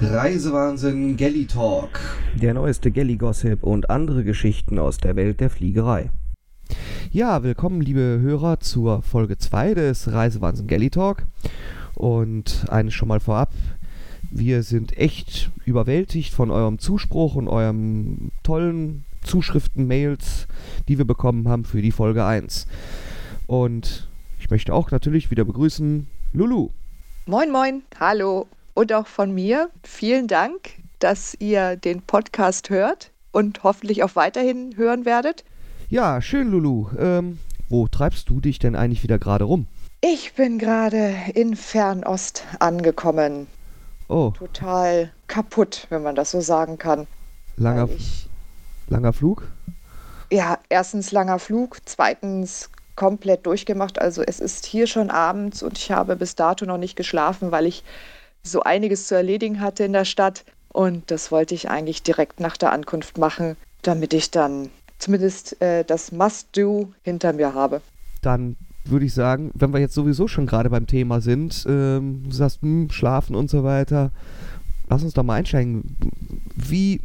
Reisewahnsinn Galley Talk. Der neueste Galley Gossip und andere Geschichten aus der Welt der Fliegerei. Ja, willkommen liebe Hörer zur Folge 2 des Reisewahnsinn Galley Talk. Und eines schon mal vorab, wir sind echt überwältigt von eurem Zuspruch und eurem tollen Zuschriften, Mails, die wir bekommen haben für die Folge 1. Und ich möchte auch natürlich wieder begrüßen Lulu. Moin, moin, hallo. Und auch von mir vielen Dank, dass ihr den Podcast hört und hoffentlich auch weiterhin hören werdet. Ja, schön, Lulu. Ähm, wo treibst du dich denn eigentlich wieder gerade rum? Ich bin gerade in Fernost angekommen. Oh. Total kaputt, wenn man das so sagen kann. Langer, ich, langer Flug? Ja, erstens langer Flug, zweitens komplett durchgemacht. Also es ist hier schon abends und ich habe bis dato noch nicht geschlafen, weil ich so einiges zu erledigen hatte in der Stadt. Und das wollte ich eigentlich direkt nach der Ankunft machen, damit ich dann zumindest äh, das Must-Do hinter mir habe. Dann würde ich sagen, wenn wir jetzt sowieso schon gerade beim Thema sind, ähm, du sagst, mh, hm, schlafen und so weiter, lass uns doch mal einsteigen. Wie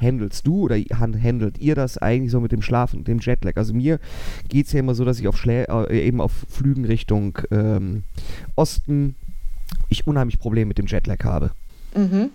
handelst du oder handelt ihr das eigentlich so mit dem Schlafen, dem Jetlag? Also mir geht es ja immer so, dass ich auf Schlä äh, eben auf Flügen Richtung ähm, Osten ich unheimlich Probleme mit dem Jetlag habe. Mhm.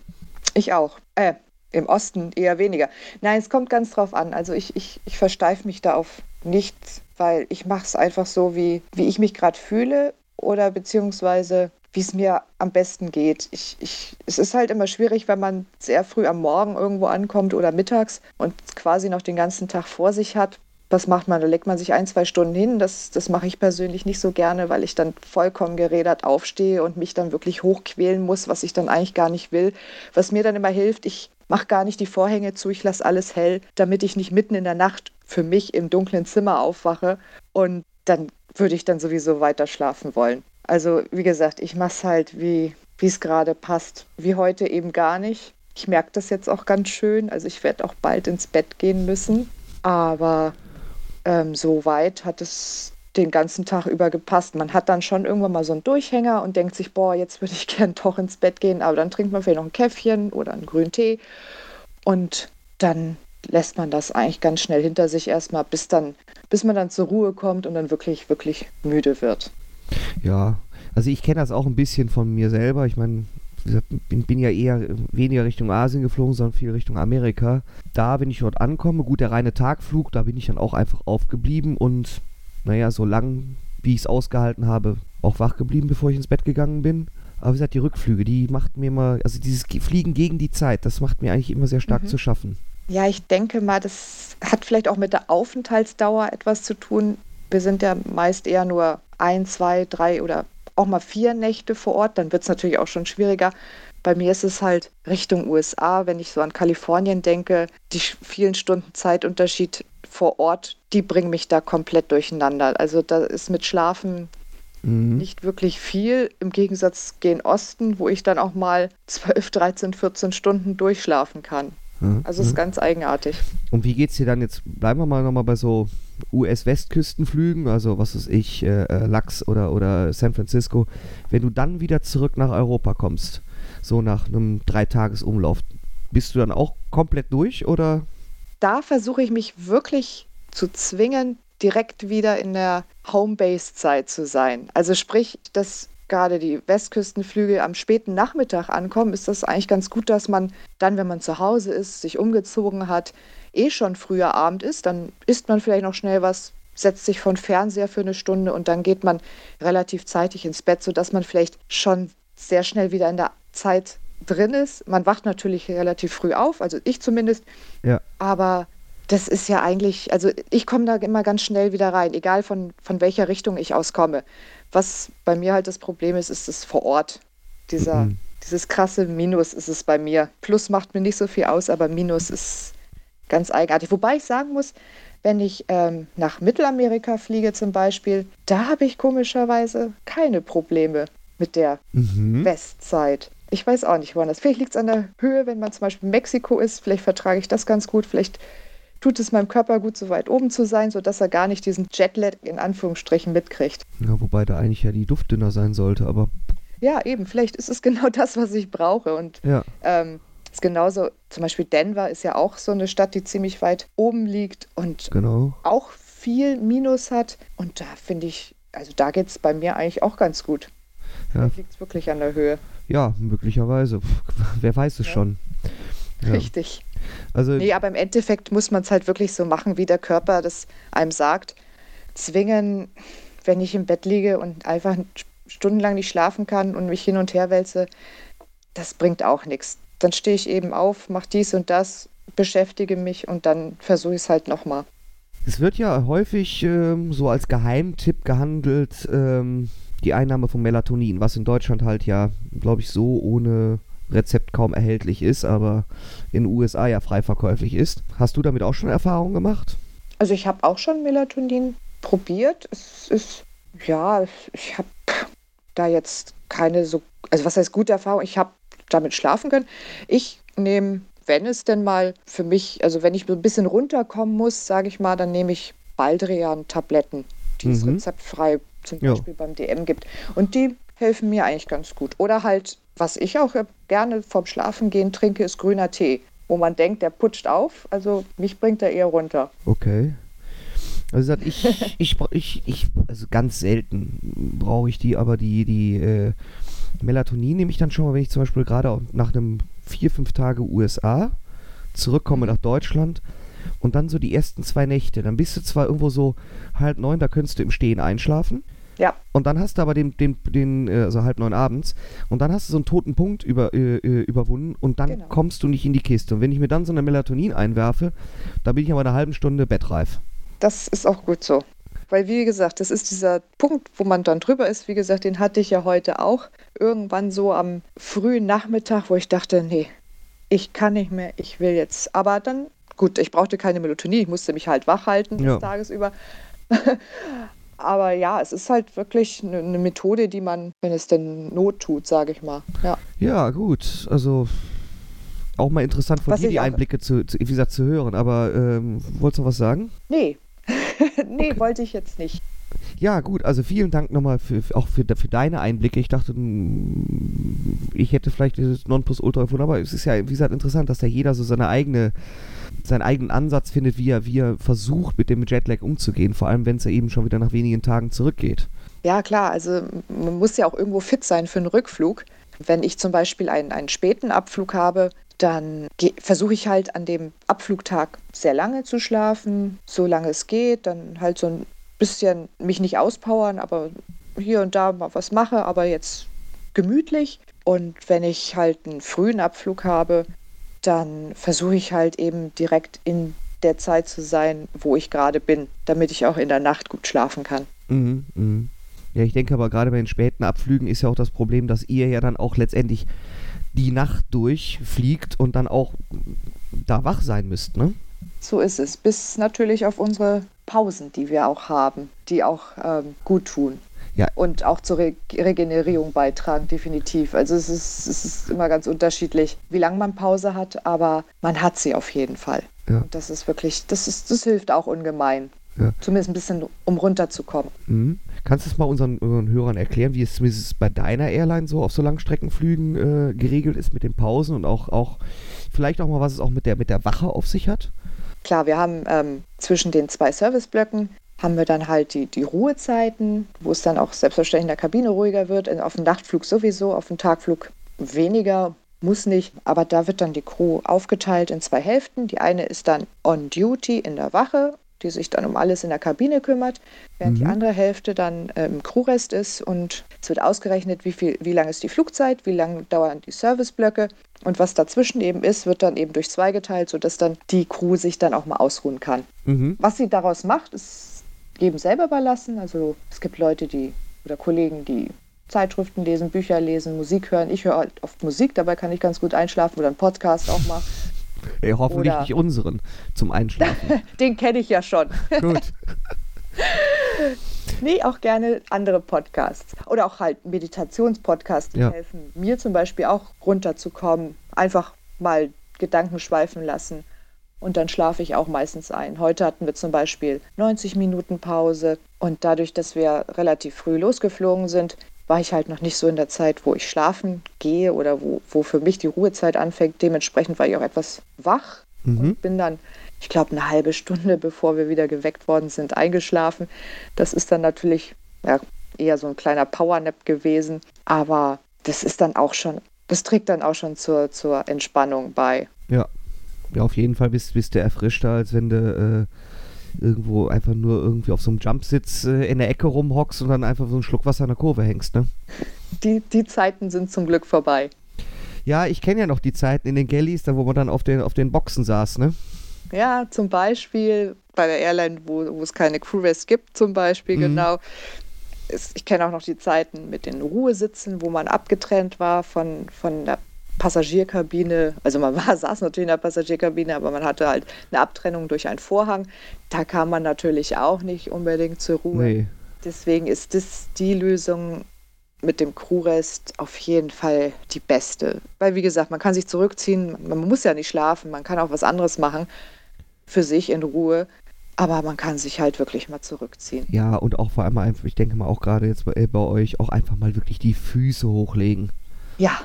Ich auch. Äh, im Osten eher weniger. Nein, es kommt ganz drauf an. Also ich, ich, ich versteife mich da auf nichts, weil ich mache es einfach so, wie, wie ich mich gerade fühle oder beziehungsweise wie es mir am besten geht. Ich, ich, es ist halt immer schwierig, wenn man sehr früh am Morgen irgendwo ankommt oder mittags und quasi noch den ganzen Tag vor sich hat was macht man? Da legt man sich ein, zwei Stunden hin. Das, das mache ich persönlich nicht so gerne, weil ich dann vollkommen gerädert aufstehe und mich dann wirklich hochquälen muss, was ich dann eigentlich gar nicht will. Was mir dann immer hilft, ich mache gar nicht die Vorhänge zu, ich lasse alles hell, damit ich nicht mitten in der Nacht für mich im dunklen Zimmer aufwache und dann würde ich dann sowieso weiter schlafen wollen. Also wie gesagt, ich mache es halt, wie es gerade passt. Wie heute eben gar nicht. Ich merke das jetzt auch ganz schön. Also ich werde auch bald ins Bett gehen müssen. Aber ähm, so weit hat es den ganzen Tag über gepasst. Man hat dann schon irgendwann mal so einen Durchhänger und denkt sich, boah, jetzt würde ich gern doch ins Bett gehen, aber dann trinkt man vielleicht noch ein Käffchen oder einen grünen Tee und dann lässt man das eigentlich ganz schnell hinter sich erstmal, bis dann, bis man dann zur Ruhe kommt und dann wirklich, wirklich müde wird. Ja, also ich kenne das auch ein bisschen von mir selber. Ich meine, bin, bin ja eher weniger Richtung Asien geflogen, sondern viel Richtung Amerika. Da, wenn ich dort ankomme, gut, der reine Tagflug, da bin ich dann auch einfach aufgeblieben und, naja, so lang, wie ich es ausgehalten habe, auch wach geblieben, bevor ich ins Bett gegangen bin. Aber wie gesagt, die Rückflüge, die macht mir immer, also dieses Fliegen gegen die Zeit, das macht mir eigentlich immer sehr stark mhm. zu schaffen. Ja, ich denke mal, das hat vielleicht auch mit der Aufenthaltsdauer etwas zu tun. Wir sind ja meist eher nur ein, zwei, drei oder auch mal vier Nächte vor Ort, dann wird es natürlich auch schon schwieriger. Bei mir ist es halt Richtung USA, wenn ich so an Kalifornien denke, die vielen Stunden Zeitunterschied vor Ort, die bringen mich da komplett durcheinander. Also da ist mit Schlafen mhm. nicht wirklich viel. Im Gegensatz gen Osten, wo ich dann auch mal 12, 13, 14 Stunden durchschlafen kann. Also es ist ganz eigenartig. Und wie geht es dir dann jetzt? Bleiben wir mal nochmal bei so US-Westküstenflügen, also was weiß ich, äh, äh, Lachs oder, oder San Francisco. Wenn du dann wieder zurück nach Europa kommst, so nach einem Dreitagesumlauf, bist du dann auch komplett durch oder? Da versuche ich mich wirklich zu zwingen, direkt wieder in der Homebase-Zeit zu sein. Also sprich, dass gerade die Westküstenflüge am späten Nachmittag ankommen, ist das eigentlich ganz gut, dass man dann, wenn man zu Hause ist, sich umgezogen hat, eh schon früher Abend ist, dann isst man vielleicht noch schnell was, setzt sich von Fernseher für eine Stunde und dann geht man relativ zeitig ins Bett, sodass man vielleicht schon sehr schnell wieder in der Zeit drin ist. Man wacht natürlich relativ früh auf, also ich zumindest. Ja. Aber das ist ja eigentlich, also ich komme da immer ganz schnell wieder rein, egal von, von welcher Richtung ich auskomme. Was bei mir halt das Problem ist, ist es vor Ort. Dieser, mhm. Dieses krasse Minus ist es bei mir. Plus macht mir nicht so viel aus, aber Minus ist ganz eigenartig. Wobei ich sagen muss, wenn ich ähm, nach Mittelamerika fliege zum Beispiel, da habe ich komischerweise keine Probleme mit der mhm. Westzeit. Ich weiß auch nicht, woran das. Vielleicht liegt es an der Höhe, wenn man zum Beispiel in Mexiko ist. Vielleicht vertrage ich das ganz gut. Vielleicht tut es meinem Körper gut, so weit oben zu sein, sodass er gar nicht diesen Jetlag in Anführungsstrichen mitkriegt. Ja, wobei da eigentlich ja die Luft dünner sein sollte, aber. ja, eben, vielleicht ist es genau das, was ich brauche. Und Ja. ähm, ist genauso, zum Beispiel Denver ist ja auch so eine Stadt, die ziemlich weit oben liegt und Genau. auch viel Minus hat. Und da finde ich, also da geht es bei mir eigentlich auch ganz gut. Ja. Da liegt es wirklich an der Höhe. Ja, möglicherweise. Wer weiß es Ja. schon. Ja. Richtig. Also, Nee, aber im Endeffekt muss man es halt wirklich so machen, wie der Körper das einem sagt. Zwingen, wenn ich im Bett liege und einfach stundenlang nicht schlafen kann und mich hin und her wälze, das bringt auch nichts. Dann stehe ich eben auf, mache dies und das, beschäftige mich und dann versuche ich es halt nochmal. es wird ja häufig ähm, so als Geheimtipp gehandelt, ähm, die Einnahme von Melatonin, was in Deutschland halt ja, glaube ich, so ohne Rezept kaum erhältlich ist, aber in den USA ja frei verkäuflich ist. Hast du damit auch schon Erfahrungen gemacht? Also ich habe auch schon Melatonin probiert. Es ist, ja, ich habe da jetzt keine so, also was heißt gute Erfahrung? Ich habe damit schlafen können. Ich nehme, wenn es denn mal für mich, also wenn ich so ein bisschen runterkommen muss, sage ich mal, dann nehme ich Baldrian-Tabletten, die es Mhm. rezeptfrei zum. Beispiel beim DM gibt. Und die helfen mir eigentlich ganz gut. Oder halt, was ich auch gerne vorm Schlafengehen trinke, ist grüner Tee. Wo man denkt, der putscht auf. Also mich bringt er eher runter. Okay. Also ich, ich, ich, ich, also ganz selten brauche ich die, aber die, die äh, Melatonin nehme ich dann schon mal, wenn ich zum Beispiel gerade nach einem vier, fünf Tage USA zurückkomme nach Deutschland und dann so die ersten zwei Nächte, dann bist du zwar irgendwo so halb neun, da könntest du im Stehen einschlafen. Ja. Und dann hast du aber den, den, den äh, also halb neun abends und dann hast du so einen toten Punkt über, äh, äh, überwunden und dann Genau. kommst du nicht in die Kiste. Und wenn ich mir dann so eine Melatonin einwerfe, da bin ich aber eine halbe Stunde bettreif. Das ist auch gut so. Weil, wie gesagt, das ist dieser Punkt, wo man dann drüber ist. Wie gesagt, den hatte ich ja heute auch. Irgendwann so am frühen Nachmittag, wo ich dachte, nee, ich kann nicht mehr, ich will jetzt. Aber dann, gut, ich brauchte keine Melatonin, ich musste mich halt wach halten Ja. des Tages über. Aber ja, es ist halt wirklich eine, eine Methode, die man, wenn es denn Not tut, sage ich mal. Ja. Ja, gut. Also auch mal interessant von Was dir die Einblicke zu, zu, wie gesagt, zu hören. Aber ähm, wolltest du was sagen? Nee. nee, wollte ich jetzt nicht. Ja, gut. Also vielen Dank nochmal für, auch für, für deine Einblicke. Ich dachte, mm, ich hätte vielleicht dieses Nonplusultra gefunden, aber es ist ja, wie gesagt, interessant, dass da jeder so seine eigene seinen eigenen Ansatz findet, wie er, wie er versucht, mit dem Jetlag umzugehen, vor allem wenn es ja eben schon wieder nach wenigen Tagen zurückgeht. Ja, klar, also man muss ja auch irgendwo fit sein für einen Rückflug. Wenn ich zum Beispiel einen, einen späten Abflug habe, dann versuche ich halt an dem Abflugtag sehr lange zu schlafen, so lange es geht, dann halt so ein bisschen mich nicht auspowern, aber hier und da mal was mache, aber jetzt gemütlich. Und wenn ich halt einen frühen Abflug habe, dann versuche ich halt eben direkt in der Zeit zu sein, wo ich gerade bin, damit ich auch in der Nacht gut schlafen kann. Mhm, mhm. Ja, ich denke aber gerade bei den späten Abflügen ist ja auch das Problem, dass ihr ja dann auch letztendlich die Nacht durchfliegt und dann auch da wach sein müsst, ne? So ist es. Bis natürlich auf unsere Pausen, die wir auch haben, die auch ähm, gut tun. Ja. Und auch zur Re Regenerierung beitragen, definitiv. Also es ist, es ist immer ganz unterschiedlich, wie lange man Pause hat, aber man hat sie auf jeden Fall. Ja. Und das ist wirklich, das ist, das hilft auch ungemein. Ja. Zumindest ein bisschen, um runterzukommen. Mhm. Kannst du es mal unseren, unseren Hörern erklären, wie es zumindest bei deiner Airline so auf so Langstreckenflügen äh, geregelt ist mit den Pausen und auch, auch vielleicht auch mal, was es auch mit der, mit der Wache auf sich hat? Klar, wir haben ähm, zwischen den zwei Serviceblöcken haben wir dann halt die, die Ruhezeiten, wo es dann auch selbstverständlich in der Kabine ruhiger wird. Auf dem Nachtflug sowieso, auf dem Tagflug weniger, muss nicht. Aber da wird dann die Crew aufgeteilt in zwei Hälften. Die eine ist dann on duty in der Wache, die sich dann um alles in der Kabine kümmert, während die Mhm. andere Hälfte dann äh, im Crewrest ist. Und es wird ausgerechnet, wie, viel, wie lang ist die Flugzeit, wie lang dauern die Serviceblöcke. Und was dazwischen eben ist, wird dann eben durch zwei geteilt, sodass dann die Crew sich dann auch mal ausruhen kann. Mhm. Was sie daraus macht, ist jedem selber überlassen. Also es gibt Leute, die oder Kollegen, die Zeitschriften lesen, Bücher lesen, Musik hören. Ich höre halt oft Musik, dabei kann ich ganz gut einschlafen oder einen Podcast auch mal. Ey, hoffentlich Oder- nicht unseren zum Einschlafen. Den kenne ich ja schon. Gut. Nee, auch gerne andere Podcasts. Oder auch halt Meditationspodcasts, die Ja. helfen mir zum Beispiel auch runterzukommen. Einfach mal Gedanken schweifen lassen. Und dann schlafe ich auch meistens ein. Heute hatten wir zum Beispiel 90 Minuten Pause. Und dadurch, dass wir relativ früh losgeflogen sind, war ich halt noch nicht so in der Zeit, wo ich schlafen gehe oder wo, wo für mich die Ruhezeit anfängt. Dementsprechend war ich auch etwas wach mhm. und bin dann, ich glaube, eine halbe Stunde, bevor wir wieder geweckt worden sind, eingeschlafen. Das ist dann natürlich ja, eher so ein kleiner Powernap gewesen, aber das ist dann auch schon, das trägt dann auch schon zur, zur Entspannung bei. Ja. Ja, auf jeden Fall bist, bist du erfrischter, als wenn du äh, irgendwo einfach nur irgendwie auf so einem Jumpsitz äh, in der Ecke rumhockst und dann einfach so einen Schluck Wasser in der Kurve hängst, ne? Die, die Zeiten sind zum Glück vorbei. Ja, ich kenne ja noch die Zeiten in den Galleys, da wo man dann auf den, auf den Boxen saß, ne? Ja, zum Beispiel bei der Airline, wo, wo es keine Crew-Rest gibt, zum Beispiel, mhm. genau. Ich kenne auch noch die Zeiten mit den Ruhesitzen, wo man abgetrennt war von, von der Passagierkabine, also man war, saß natürlich in der Passagierkabine, aber man hatte halt eine Abtrennung durch einen Vorhang. Da kam man natürlich auch nicht unbedingt zur Ruhe. Nee. Deswegen ist das die Lösung mit dem Crewrest auf jeden Fall die beste. Weil, wie gesagt, man kann sich zurückziehen, man muss ja nicht schlafen, man kann auch was anderes machen für sich in Ruhe. Aber man kann sich halt wirklich mal zurückziehen. Ja, und auch vor allem einfach, ich denke mal auch gerade jetzt bei, bei euch, auch einfach mal wirklich die Füße hochlegen. Ja,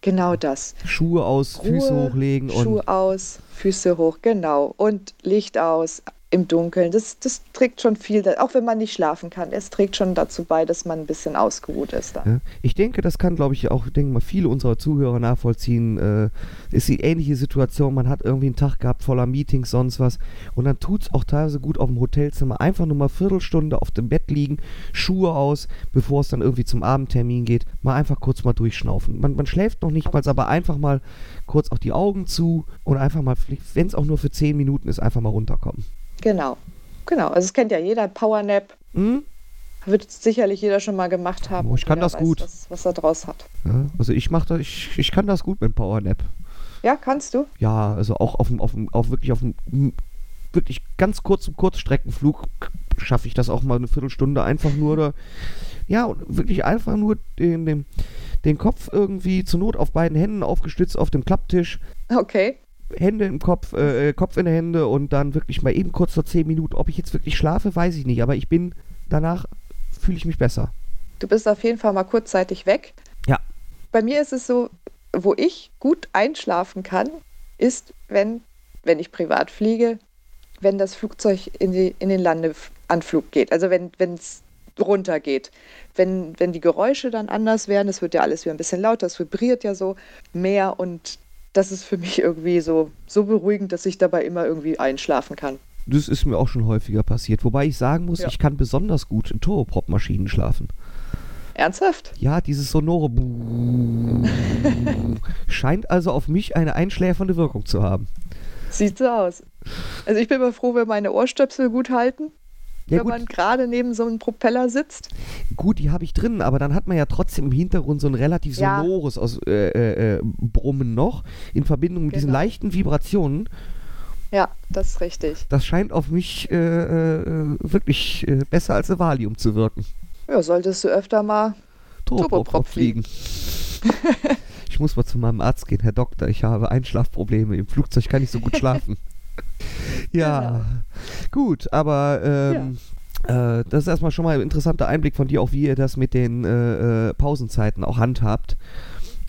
Genau das. Schuhe aus, Ruhe, Füße hochlegen. Schuhe aus, Füße hoch, genau. Und Licht aus, im Dunkeln. Das, das trägt schon viel, auch wenn man nicht schlafen kann. Es trägt schon dazu bei, dass man ein bisschen ausgeruht ist. Dann. Ich denke, das kann, glaube ich, auch, denke mal, viele unserer Zuhörer nachvollziehen. Äh, ist die ähnliche Situation. Man hat irgendwie einen Tag gehabt voller Meetings, sonst was. Und dann tut es auch teilweise gut auf dem Hotelzimmer. Einfach nur mal Viertelstunde auf dem Bett liegen, Schuhe aus, bevor es dann irgendwie zum Abendtermin geht. Mal einfach kurz mal durchschnaufen. Man, man schläft noch nicht mal, aber einfach mal kurz auch die Augen zu und einfach mal, wenn es auch nur für zehn Minuten ist, einfach mal runterkommen. Genau, genau. Also es kennt ja jeder Powernap. Hm? Wird sicherlich jeder schon mal gemacht haben. Oh, ich kann das weiß, gut. Was, was er draus hat. Ja, also ich mache das, ich, ich kann das gut mit Powernap. Ja, kannst du? Ja, also auch auf dem, auf dem, auf wirklich auf dem wirklich ganz kurzen Kurzstreckenflug schaffe ich das auch mal eine Viertelstunde einfach nur oder ja, wirklich einfach nur den, den, den Kopf irgendwie zur Not auf beiden Händen aufgestützt auf dem Klapptisch. Okay. Hände im Kopf, äh, äh, Kopf in Hände und dann wirklich mal eben kurz vor 10 Minuten. Ob ich jetzt wirklich schlafe, weiß ich nicht, aber ich bin danach fühle ich mich besser. Du bist auf jeden Fall mal kurzzeitig weg. Ja. Bei mir ist es so, wo ich gut einschlafen kann, ist, wenn, wenn ich privat fliege, wenn das Flugzeug in, die, in den Landeanflug geht. Also wenn es runtergeht. Wenn, wenn die Geräusche dann anders werden, es wird ja alles wieder ein bisschen lauter, es vibriert ja so mehr und das ist für mich irgendwie so, so beruhigend, dass ich dabei immer irgendwie einschlafen kann. Das ist mir auch schon häufiger passiert. Wobei ich sagen muss, ja. ich kann besonders gut in Turboprop-Maschinen schlafen. Ernsthaft? Ja, dieses sonore scheint also auf mich eine einschläfernde Wirkung zu haben. Sieht so aus. Also ich bin immer froh, wenn meine Ohrstöpsel gut halten ja, wenn gut. man gerade neben so einem Propeller sitzt. Gut, die habe ich drin, aber dann hat man ja trotzdem im Hintergrund so ein relativ ja. sonores aus, äh, äh, äh, Brummen noch in Verbindung mit genau. diesen leichten Vibrationen. Ja, das ist richtig. Das scheint auf mich äh, äh wirklich äh, besser als eine Valium zu wirken. Ja, solltest du öfter mal Turboprop fliegen. ich muss mal zu meinem Arzt gehen, Herr Doktor. Ich habe Einschlafprobleme. Im Flugzeug kann ich so gut schlafen. ja, genau. gut, aber ähm, ja. äh, das ist erstmal schon mal ein interessanter Einblick von dir, auch wie ihr das mit den äh, äh Pausenzeiten auch handhabt.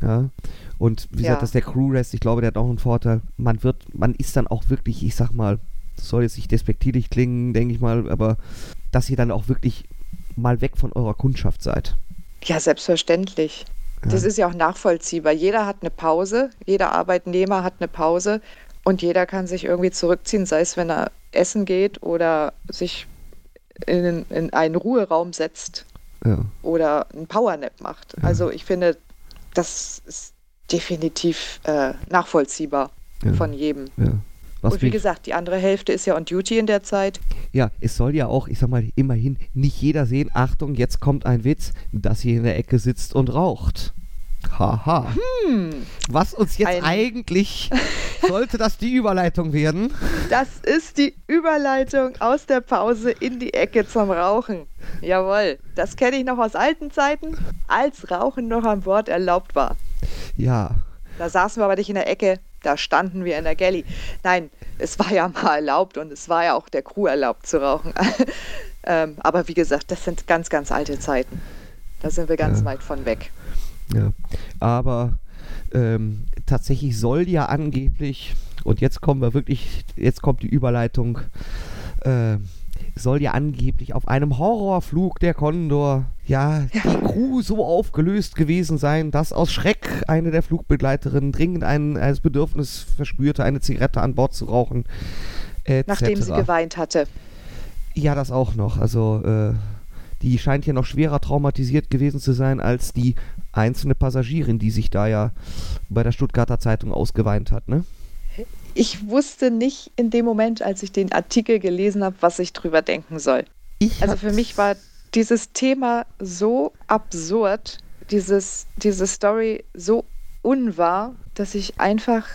Ja. Und wie ja. gesagt, dass der Crew-Rest, ich glaube, der hat auch einen Vorteil. Man wird, man ist dann auch wirklich, ich sag mal, soll jetzt nicht despektierlich klingen, denke ich mal, aber dass ihr dann auch wirklich mal weg von eurer Kundschaft seid. Ja, selbstverständlich. Ja. Das ist ja auch nachvollziehbar. Jeder hat eine Pause, jeder Arbeitnehmer hat eine Pause und jeder kann sich irgendwie zurückziehen, sei es, wenn er essen geht oder sich in, in einen Ruheraum setzt ja. oder einen Powernap macht. Ja. Also ich finde, das ist definitiv äh, nachvollziehbar ja. von jedem. und wie gesagt, die andere Hälfte ist ja on duty in der Zeit. Ja, es soll ja auch, ich sag mal, immerhin nicht jeder sehen, Achtung, jetzt kommt ein Witz, dass sie in der Ecke sitzt und raucht. Haha. Hm. Was uns jetzt Ein eigentlich, sollte das die Überleitung werden? Das ist die Überleitung aus der Pause in die Ecke zum Rauchen. Jawohl, das kenne ich noch aus alten Zeiten, als Rauchen noch an Bord erlaubt war. Ja. Da saßen wir aber nicht in der Ecke, da standen wir in der Galley. Nein, es war ja mal erlaubt und es war ja auch der Crew erlaubt zu rauchen. ähm, aber wie gesagt, das sind ganz, ganz alte Zeiten. da sind wir ganz Ja. weit von weg. Ja, aber ähm, tatsächlich soll ja angeblich, und jetzt kommen wir wirklich, jetzt kommt die Überleitung, äh, soll ja angeblich auf einem Horrorflug der Condor ja, die Crew so aufgelöst gewesen sein, dass aus Schreck eine der Flugbegleiterinnen dringend ein, ein Bedürfnis verspürte, eine Zigarette an Bord zu rauchen. etc. Nachdem sie geweint hatte. Ja, das auch noch. Also, äh, die scheint ja noch schwerer traumatisiert gewesen zu sein als die einzelne Passagierin, die sich da ja bei der Stuttgarter Zeitung ausgeweint hat, ne? Ich wusste nicht in dem Moment, als ich den Artikel gelesen habe, was ich drüber denken soll. Ich Also für mich war dieses Thema so absurd, dieses, diese Story so unwahr, dass ich einfach,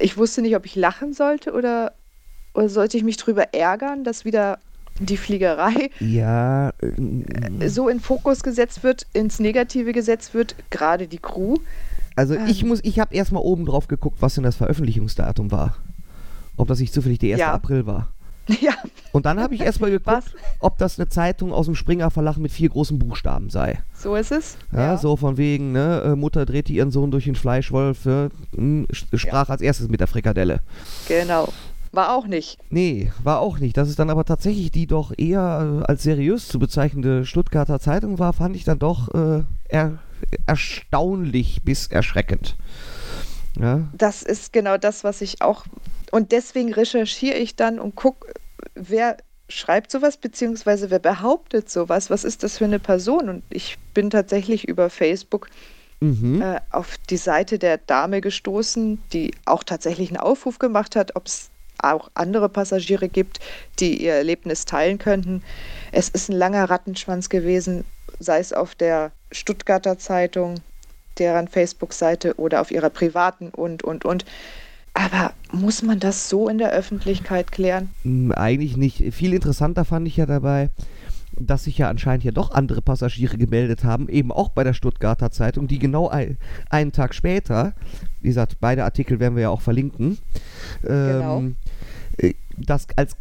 ich wusste nicht, ob ich lachen sollte oder, oder sollte ich mich drüber ärgern, dass wieder die Fliegerei Ja, äh, so in Fokus gesetzt wird, ins Negative gesetzt wird, gerade die Crew. also ähm. ich muss, ich habe erstmal oben drauf geguckt, was denn das Veröffentlichungsdatum war. Ob das nicht zufällig der 1. Ja. April war. Ja, Und dann habe ich erstmal Was? geguckt, ob das eine Zeitung aus dem Springer Verlag mit vier großen Buchstaben sei. so ist es. Ja, so von wegen, ne, äh, Mutter drehte ihren Sohn durch den Fleischwolf, äh, mh, sch- sprach als erstes mit der Frikadelle. Genau. War auch nicht. Nee, war auch nicht. Dass es dann aber tatsächlich die doch eher äh, als seriös zu bezeichnende Stuttgarter Zeitung war, fand ich dann doch äh, er, erstaunlich bis erschreckend. Ja, Das ist genau das, was ich auch. Und deswegen recherchiere ich dann und gucke, wer schreibt sowas, beziehungsweise wer behauptet sowas. Was ist das für eine Person? Und ich bin tatsächlich über Facebook mhm. äh, auf die Seite der Dame gestoßen, die auch tatsächlich einen Aufruf gemacht hat, ob es auch andere Passagiere gibt, die ihr Erlebnis teilen könnten. Es ist ein langer Rattenschwanz gewesen, sei es auf der Stuttgarter Zeitung, deren Facebook-Seite oder auf ihrer privaten und, und, und. Aber muss man das so in der Öffentlichkeit klären? Mm, Eigentlich nicht. Viel interessanter fand ich ja dabei, dass sich ja anscheinend ja doch andere Passagiere gemeldet haben, eben auch bei der Stuttgarter Zeitung, die genau ein, einen Tag später, wie gesagt, beide Artikel werden wir ja auch verlinken, ähm, äh, das als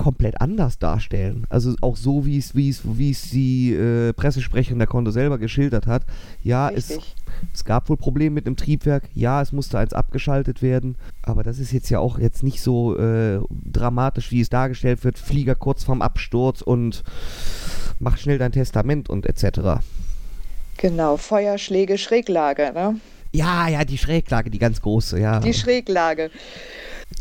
komplett anders darstellen. Also auch so, wie es, wie es, wie es die äh, Pressesprecherin der Konto selber geschildert hat. Ja, es, Richtig. es gab wohl Probleme mit dem Triebwerk. Ja, es musste eins abgeschaltet werden. Aber das ist jetzt ja auch jetzt nicht so äh, dramatisch, wie es dargestellt wird. Flieger kurz vorm Absturz und mach schnell dein Testament und etc. Genau, Feuerschläge, Schräglage, ne? Ja, ja, die Schräglage, die ganz große, ja. Die Schräglage.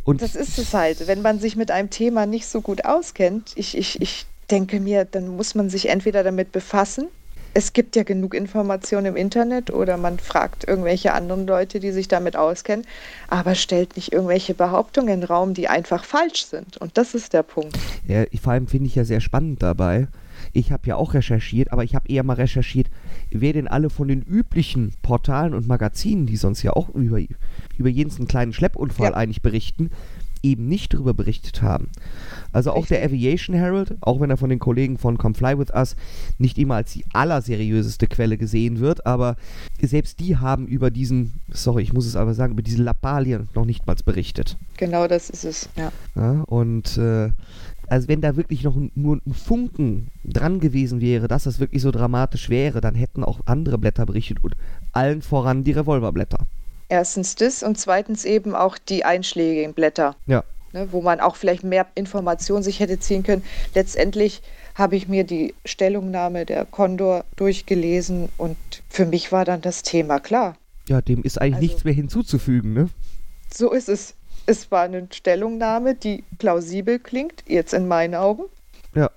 Und Das ist es halt. Wenn man sich mit einem Thema nicht so gut auskennt, ich, ich, ich denke mir, dann muss man sich entweder damit befassen. Es gibt ja genug Informationen im Internet oder man fragt irgendwelche anderen Leute, die sich damit auskennen, aber stellt nicht irgendwelche Behauptungen in den Raum, die einfach falsch sind. Und das ist der Punkt. Ja, ich- vor allem finde ich ja sehr spannend dabei. Ich habe ja auch recherchiert, aber ich habe eher mal recherchiert, wer denn alle von den üblichen Portalen und Magazinen, die sonst ja auch über, über jeden kleinen Schleppunfall Ja. eigentlich berichten, eben nicht darüber berichtet haben. Also auch der Aviation Herald, auch wenn er von den Kollegen von Come Fly With Us nicht immer als die allerseriöseste Quelle gesehen wird, aber selbst die haben über diesen, sorry, ich muss es aber sagen, über diese Lappalien noch nicht mal berichtet. Genau das ist es. Ja. Ja, und äh, also wenn da wirklich noch nur ein Funken dran gewesen wäre, dass das wirklich so dramatisch wäre, dann hätten auch andere Blätter berichtet und allen voran die Revolverblätter. Erstens das und zweitens eben auch die einschlägigen Blätter. Ja. ne, wo man auch vielleicht mehr Informationen sich hätte ziehen können. Letztendlich habe ich mir die Stellungnahme der Condor durchgelesen und für mich war dann das Thema klar. Ja, dem ist eigentlich Also- nichts mehr hinzuzufügen, ne? So ist es. Es war eine Stellungnahme, die plausibel klingt, jetzt in meinen Augen. Ja.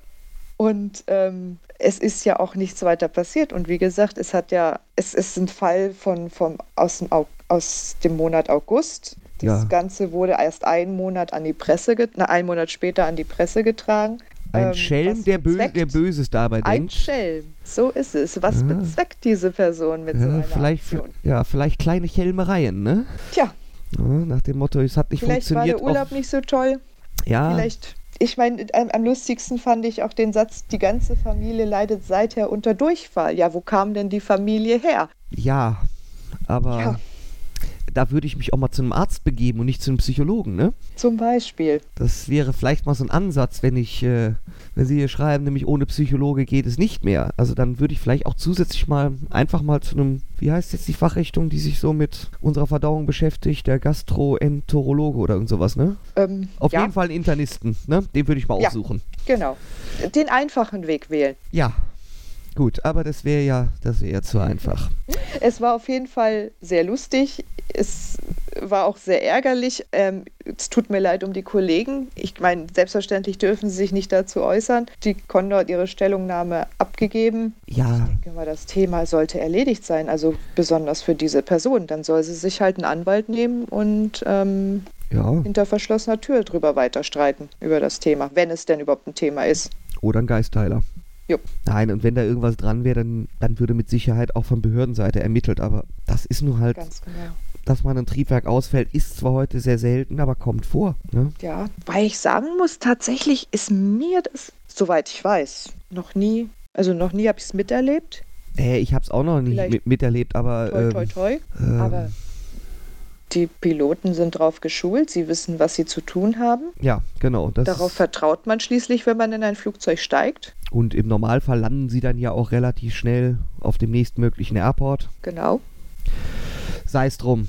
Und ähm, es ist ja auch nichts weiter passiert. Und wie gesagt, es hat ja, es ist ein Fall von, von aus, dem, Au- aus dem Monat August. Das Ja. Ganze wurde erst einen Monat an die Presse, na, einen Monat später an die Presse getragen. Ein Ähm, Schelm, der, bö der Böses dabei Ein denkt. Schelm, so ist es. Was Ja. bezweckt diese Person mit so Ja, einer vielleicht, Aktion? ja, vielleicht kleine Chelmereien, ne? Tja, Ja, nach dem Motto, es hat nicht vielleicht war funktioniert. der Urlaub nicht so toll. ja, Vielleicht, ich meine, am, am lustigsten fand ich auch den Satz, die ganze Familie leidet seither unter Durchfall. Ja, wo kam denn die Familie her? ja, aber Ja. Da würde ich mich auch mal zu einem Arzt begeben und nicht zu einem Psychologen, ne? Zum Beispiel. Das wäre vielleicht mal so ein Ansatz, wenn ich, äh, wenn Sie hier schreiben, nämlich ohne Psychologe geht es nicht mehr. Also dann würde ich vielleicht auch zusätzlich mal einfach mal zu einem, wie heißt jetzt die Fachrichtung, die sich so mit unserer Verdauung beschäftigt, der Gastroenterologe oder irgend sowas, ne? Ähm, Auf ja, jeden Fall einen Internisten, ne? Den würde ich mal Ja. aussuchen. Genau. Den einfachen Weg wählen. Ja. Gut, aber das wäre ja, das wäre ja zu einfach. Es war auf jeden Fall sehr lustig. Es war auch sehr ärgerlich. Ähm, es tut mir leid um die Kollegen. Ich meine, selbstverständlich dürfen sie sich nicht dazu äußern. Die Condor hat ihre Stellungnahme abgegeben. Ja, Ich denke mal, das Thema sollte erledigt sein, also besonders für diese Person. Dann soll sie sich halt einen Anwalt nehmen und ähm, ja. hinter verschlossener Tür drüber weiter streiten über das Thema, wenn es denn überhaupt ein Thema ist. Oder ein Geistheiler. Jo. Nein, und wenn da irgendwas dran wäre, dann, dann würde mit Sicherheit auch von Behördenseite ermittelt. Aber das ist nur halt, Ganz genau. dass man ein Triebwerk ausfällt, ist zwar heute sehr selten, aber kommt vor. Ne? Ja, weil ich sagen muss, tatsächlich ist mir das, soweit ich weiß, noch nie, also noch nie habe ich es miterlebt. Äh, ich habe es auch noch Vielleicht- mit, miterlebt, aber. Toi, ähm, toi, toi. ähm, Aber die Piloten sind drauf geschult, sie wissen, was sie zu tun haben. Ja, genau. Darauf vertraut man schließlich, wenn man in ein Flugzeug steigt. Und im Normalfall landen sie dann ja auch relativ schnell auf dem nächstmöglichen Airport. Genau. Sei es drum.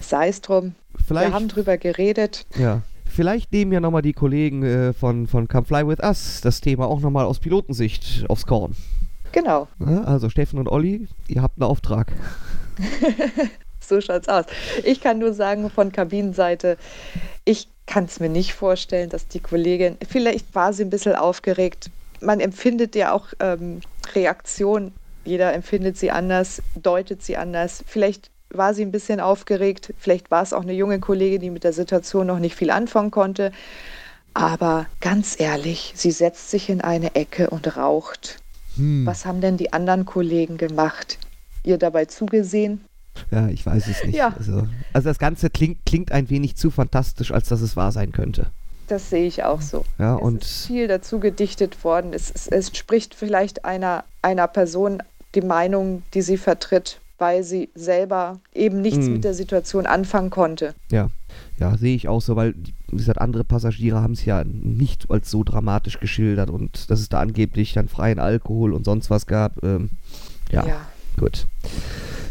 Sei es drum. Vielleicht, Wir haben drüber geredet. ja, vielleicht nehmen ja nochmal die Kollegen äh, von, von Come Fly With Us das Thema auch nochmal aus Pilotensicht aufs Korn. Genau, also Steffen und Olli, ihr habt einen Auftrag. so schaut's aus. Ich kann nur sagen, von Kabinenseite, ich kann es mir nicht vorstellen, dass die Kollegin, vielleicht war sie ein bisschen aufgeregt. Man empfindet ja auch ähm, Reaktion. Jeder empfindet sie anders, deutet sie anders. Vielleicht war sie ein bisschen aufgeregt. Vielleicht war es auch eine junge Kollegin, die mit der Situation noch nicht viel anfangen konnte. Aber ganz ehrlich, sie setzt sich in eine Ecke und raucht. Hm. Was haben denn die anderen Kollegen gemacht? Ihr dabei zugesehen? Ja, ich weiß es nicht. Ja. Also, also das Ganze klingt, klingt ein wenig zu fantastisch, als dass es wahr sein könnte. Das sehe ich auch so. Ja, es und ist viel dazu gedichtet worden. Es, es, es spricht vielleicht einer, einer Person die Meinung, die sie vertritt, weil sie selber eben nichts Mm. mit der Situation anfangen konnte. ja, ja, sehe ich auch so, weil wie gesagt, andere Passagiere haben es ja nicht als so dramatisch geschildert und dass es da angeblich dann freien Alkohol und sonst was gab. Ähm, ja, ja. gut.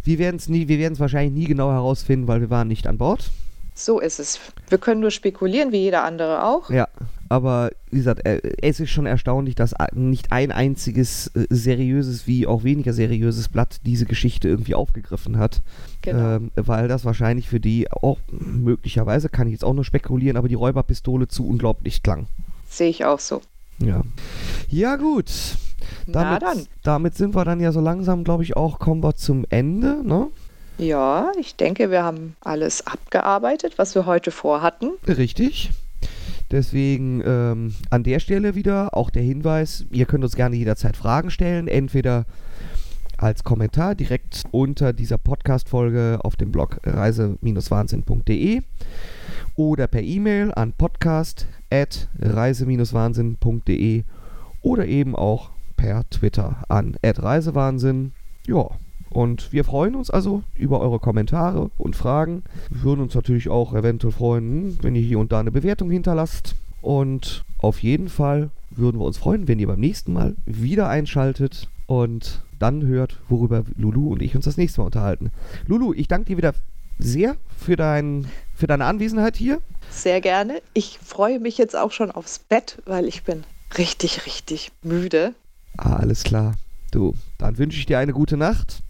Wir werden es nie, wir werden es wahrscheinlich nie genau herausfinden, weil wir waren nicht an Bord. So ist es. Wir können nur spekulieren, wie jeder andere auch. Ja, aber wie gesagt, äh, es ist schon erstaunlich, dass a- nicht ein einziges äh, seriöses wie auch weniger seriöses Blatt diese Geschichte irgendwie aufgegriffen hat. Genau. Ähm, weil das wahrscheinlich für die auch möglicherweise, kann ich jetzt auch nur spekulieren, aber die Räuberpistole zu unglaublich klang. Sehe ich auch so. Ja. Ja, gut. Na Damit, dann. damit sind wir dann ja so langsam, glaube ich, auch, kommen wir zum Ende, ne? Ja, ich denke, wir haben alles abgearbeitet, was wir heute vorhatten. Richtig. Deswegen ähm, an der Stelle wieder auch der Hinweis, ihr könnt uns gerne jederzeit Fragen stellen, entweder als Kommentar direkt unter dieser Podcast-Folge auf dem Blog reise-wahnsinn.de oder per E-Mail an podcast.reise-wahnsinn.de oder eben auch per Twitter an reisewahnsinn. Ja, und wir freuen uns also über eure Kommentare und Fragen. Wir würden uns natürlich auch eventuell freuen, hm, wenn ihr hier und da eine Bewertung hinterlasst. Und auf jeden Fall würden wir uns freuen, wenn ihr beim nächsten Mal wieder einschaltet und dann hört, worüber Lulu und ich uns das nächste Mal unterhalten. Lulu, ich danke dir wieder sehr für, dein, für deine Anwesenheit hier. Sehr gerne. Ich freue mich jetzt auch schon aufs Bett, weil ich bin richtig, richtig müde. Ah, alles klar. Du, dann wünsche ich dir eine gute Nacht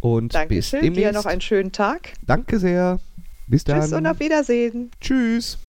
und bis Dankeschön. demnächst. Dir noch einen schönen Tag. Danke sehr. Bis dann. Tschüss und auf Wiedersehen. Tschüss.